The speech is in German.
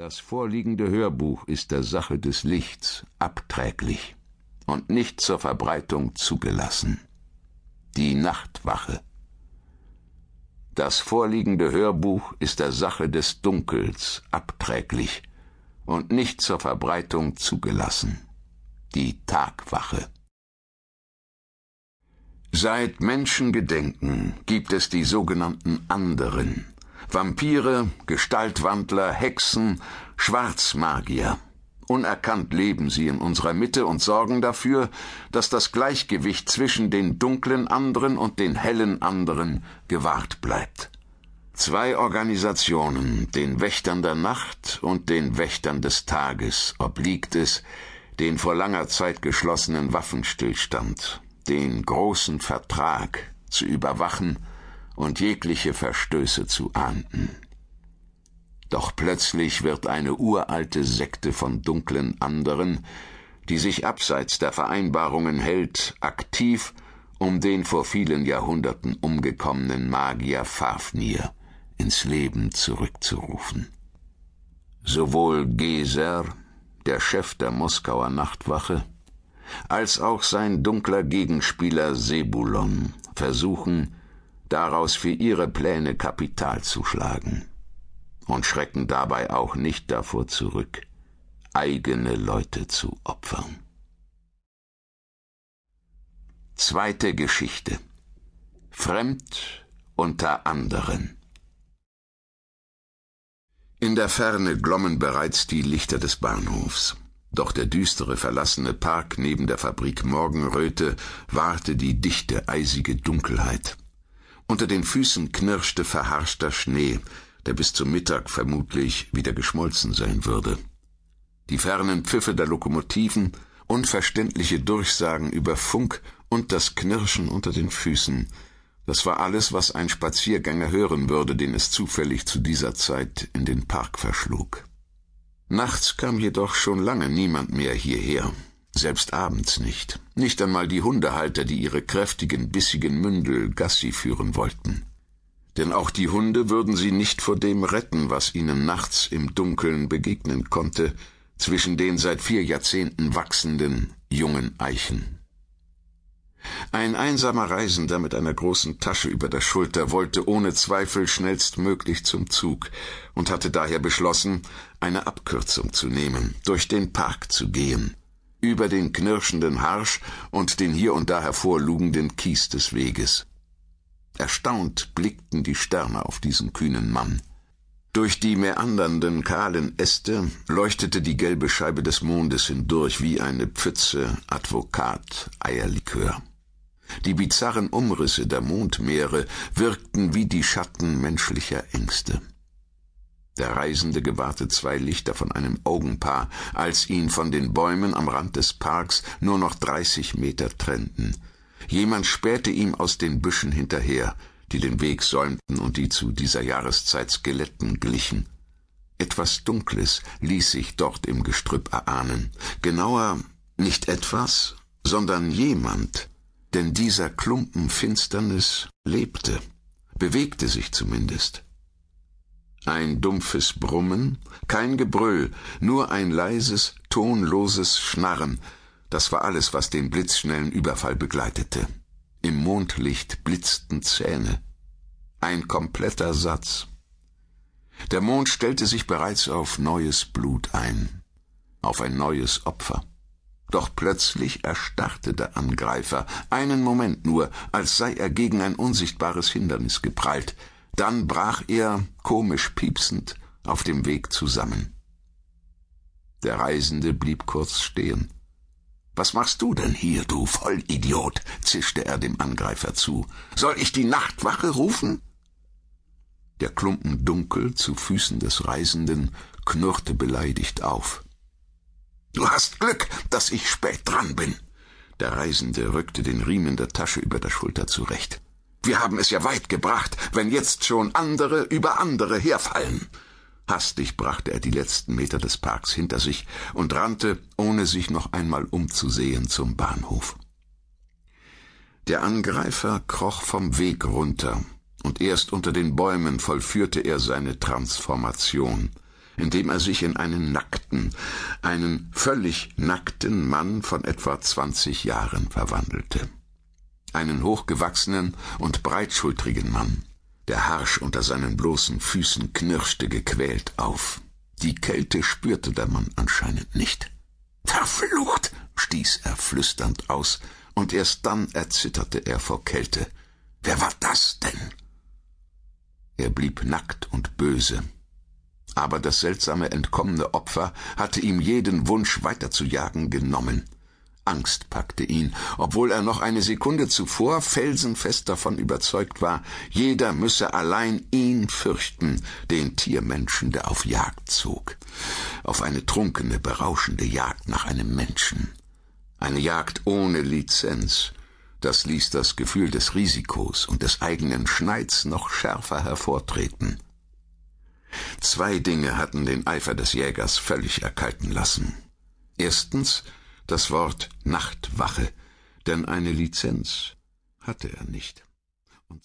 Das vorliegende Hörbuch ist der Sache des Lichts abträglich und nicht zur Verbreitung zugelassen. Die Nachtwache. Das vorliegende Hörbuch ist der Sache des Dunkels abträglich und nicht zur Verbreitung zugelassen. Die Tagwache. Seit Menschengedenken gibt es die sogenannten anderen, Vampire, Gestaltwandler, Hexen, Schwarzmagier. Unerkannt leben sie in unserer Mitte und sorgen dafür, dass das Gleichgewicht zwischen den dunklen anderen und den hellen anderen gewahrt bleibt. Zwei Organisationen, den Wächtern der Nacht und den Wächtern des Tages, obliegt es, den vor langer Zeit geschlossenen Waffenstillstand, den großen Vertrag zu überwachen und jegliche Verstöße zu ahnden. Doch plötzlich wird eine uralte Sekte von dunklen anderen, die sich abseits der Vereinbarungen hält, aktiv, um den vor vielen Jahrhunderten umgekommenen Magier Fafnir ins Leben zurückzurufen. Sowohl Geser, der Chef der Moskauer Nachtwache, als auch sein dunkler Gegenspieler Sebulon versuchen, daraus für ihre Pläne Kapital zu schlagen und schrecken dabei auch nicht davor zurück, eigene Leute zu opfern. Zweite Geschichte Fremd unter anderen In der Ferne glommen bereits die Lichter des Bahnhofs. Doch der düstere, verlassene Park neben der Fabrik Morgenröte wahrte die dichte, eisige Dunkelheit. Unter den Füßen knirschte verharschter Schnee, der bis zum Mittag vermutlich wieder geschmolzen sein würde. Die fernen Pfiffe der Lokomotiven, unverständliche Durchsagen über Funk und das Knirschen unter den Füßen, das war alles, was ein Spaziergänger hören würde, den es zufällig zu dieser Zeit in den Park verschlug. Nachts kam jedoch schon lange niemand mehr hierher selbst abends nicht, nicht einmal die Hundehalter, die ihre kräftigen, bissigen Mündel Gassi führen wollten. Denn auch die Hunde würden sie nicht vor dem retten, was ihnen nachts im Dunkeln begegnen konnte, zwischen den seit vier Jahrzehnten wachsenden jungen Eichen. Ein einsamer Reisender mit einer großen Tasche über der Schulter wollte ohne Zweifel schnellstmöglich zum Zug und hatte daher beschlossen, eine Abkürzung zu nehmen, durch den Park zu gehen über den knirschenden Harsch und den hier und da hervorlugenden Kies des Weges. Erstaunt blickten die Sterne auf diesen kühnen Mann. Durch die meandernden, kahlen Äste leuchtete die gelbe Scheibe des Mondes hindurch wie eine Pfütze Advokat Eierlikör. Die bizarren Umrisse der Mondmeere wirkten wie die Schatten menschlicher Ängste. Der Reisende gewahrte zwei Lichter von einem Augenpaar, als ihn von den Bäumen am Rand des Parks nur noch dreißig Meter trennten. Jemand spähte ihm aus den Büschen hinterher, die den Weg säumten und die zu dieser Jahreszeit Skeletten glichen. Etwas Dunkles ließ sich dort im Gestrüpp erahnen. Genauer nicht etwas, sondern jemand, denn dieser Klumpen Finsternis lebte, bewegte sich zumindest. Ein dumpfes Brummen, kein Gebrüll, nur ein leises, tonloses Schnarren, das war alles, was den blitzschnellen Überfall begleitete. Im Mondlicht blitzten Zähne. Ein kompletter Satz. Der Mond stellte sich bereits auf neues Blut ein, auf ein neues Opfer. Doch plötzlich erstarrte der Angreifer, einen Moment nur, als sei er gegen ein unsichtbares Hindernis geprallt, dann brach er, komisch piepsend, auf dem Weg zusammen. Der Reisende blieb kurz stehen. Was machst du denn hier, du Vollidiot? zischte er dem Angreifer zu. Soll ich die Nachtwache rufen? Der Klumpen dunkel zu Füßen des Reisenden knurrte beleidigt auf. Du hast Glück, dass ich spät dran bin. Der Reisende rückte den Riemen der Tasche über der Schulter zurecht. Wir haben es ja weit gebracht, wenn jetzt schon andere über andere herfallen. Hastig brachte er die letzten Meter des Parks hinter sich und rannte, ohne sich noch einmal umzusehen, zum Bahnhof. Der Angreifer kroch vom Weg runter, und erst unter den Bäumen vollführte er seine Transformation. indem er sich in einen nackten, einen völlig nackten Mann von etwa zwanzig Jahren verwandelte. Einen hochgewachsenen und breitschultrigen Mann. Der Harsch unter seinen bloßen Füßen knirschte gequält auf. Die Kälte spürte der Mann anscheinend nicht. Verflucht! stieß er flüsternd aus, und erst dann erzitterte er vor Kälte. Wer war das denn? Er blieb nackt und böse. Aber das seltsame entkommene Opfer hatte ihm jeden Wunsch weiterzujagen genommen. Angst packte ihn, obwohl er noch eine Sekunde zuvor felsenfest davon überzeugt war, jeder müsse allein ihn fürchten, den Tiermenschen, der auf Jagd zog, auf eine trunkene, berauschende Jagd nach einem Menschen, eine Jagd ohne Lizenz, das ließ das Gefühl des Risikos und des eigenen Schneids noch schärfer hervortreten. Zwei Dinge hatten den Eifer des Jägers völlig erkalten lassen. Erstens das Wort Nachtwache, denn eine Lizenz hatte er nicht.